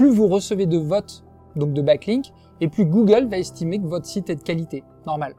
plus vous recevez de votes, donc de backlinks, et plus Google va estimer que votre site est de qualité. Normal.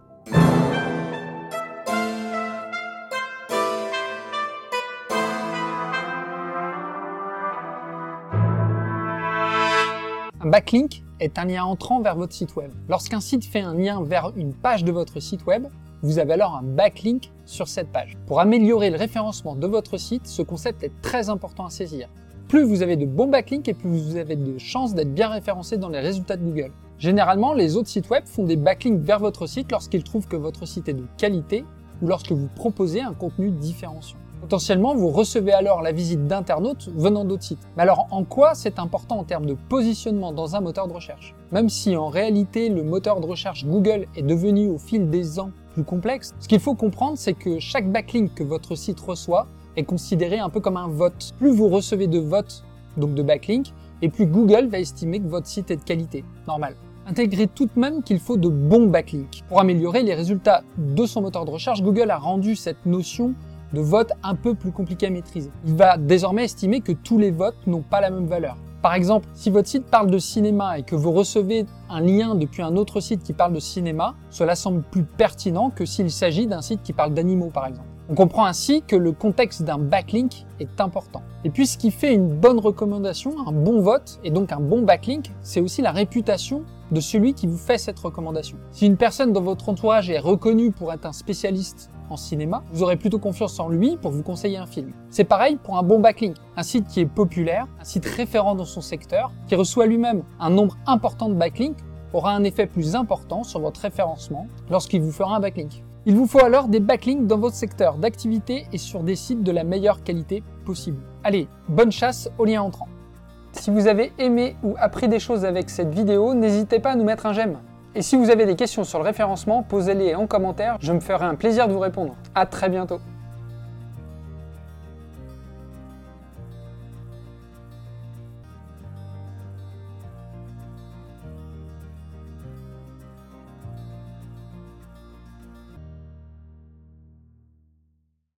Un backlink est un lien entrant vers votre site web. Lorsqu'un site fait un lien vers une page de votre site web, vous avez alors un backlink sur cette page. Pour améliorer le référencement de votre site, ce concept est très important à saisir. Plus vous avez de bons backlinks et plus vous avez de chances d'être bien référencé dans les résultats de Google. Généralement, les autres sites web font des backlinks vers votre site lorsqu'ils trouvent que votre site est de qualité ou lorsque vous proposez un contenu différenciant. Potentiellement, vous recevez alors la visite d'internautes venant d'autres sites. Mais alors, en quoi c'est important en termes de positionnement dans un moteur de recherche? Même si en réalité le moteur de recherche Google est devenu au fil des ans plus complexe, ce qu'il faut comprendre, c'est que chaque backlink que votre site reçoit est considéré un peu comme un vote. Plus vous recevez de votes, donc de backlinks, et plus Google va estimer que votre site est de qualité. Normal. Intégrez tout de même qu'il faut de bons backlinks. Pour améliorer les résultats de son moteur de recherche, Google a rendu cette notion de vote un peu plus compliqué à maîtriser. Il va désormais estimer que tous les votes n'ont pas la même valeur. Par exemple, si votre site parle de cinéma et que vous recevez un lien depuis un autre site qui parle de cinéma, cela semble plus pertinent que s'il s'agit d'un site qui parle d'animaux par exemple. On comprend ainsi que le contexte d'un backlink est important. Et puis ce qui fait une bonne recommandation, un bon vote et donc un bon backlink, c'est aussi la réputation de celui qui vous fait cette recommandation. Si une personne dans votre entourage est reconnue pour être un spécialiste en cinéma, vous aurez plutôt confiance en lui pour vous conseiller un film. C'est pareil pour un bon backlink, un site qui est populaire, un site référent dans son secteur, qui reçoit lui-même un nombre important de backlinks, aura un effet plus important sur votre référencement lorsqu'il vous fera un backlink. Il vous faut alors des backlinks dans votre secteur d'activité et sur des sites de la meilleure qualité possible. Allez, bonne chasse aux liens entrants. Si vous avez aimé ou appris des choses avec cette vidéo, n'hésitez pas à nous mettre un j'aime. Et si vous avez des questions sur le référencement, posez-les en commentaire, je me ferai un plaisir de vous répondre. À très bientôt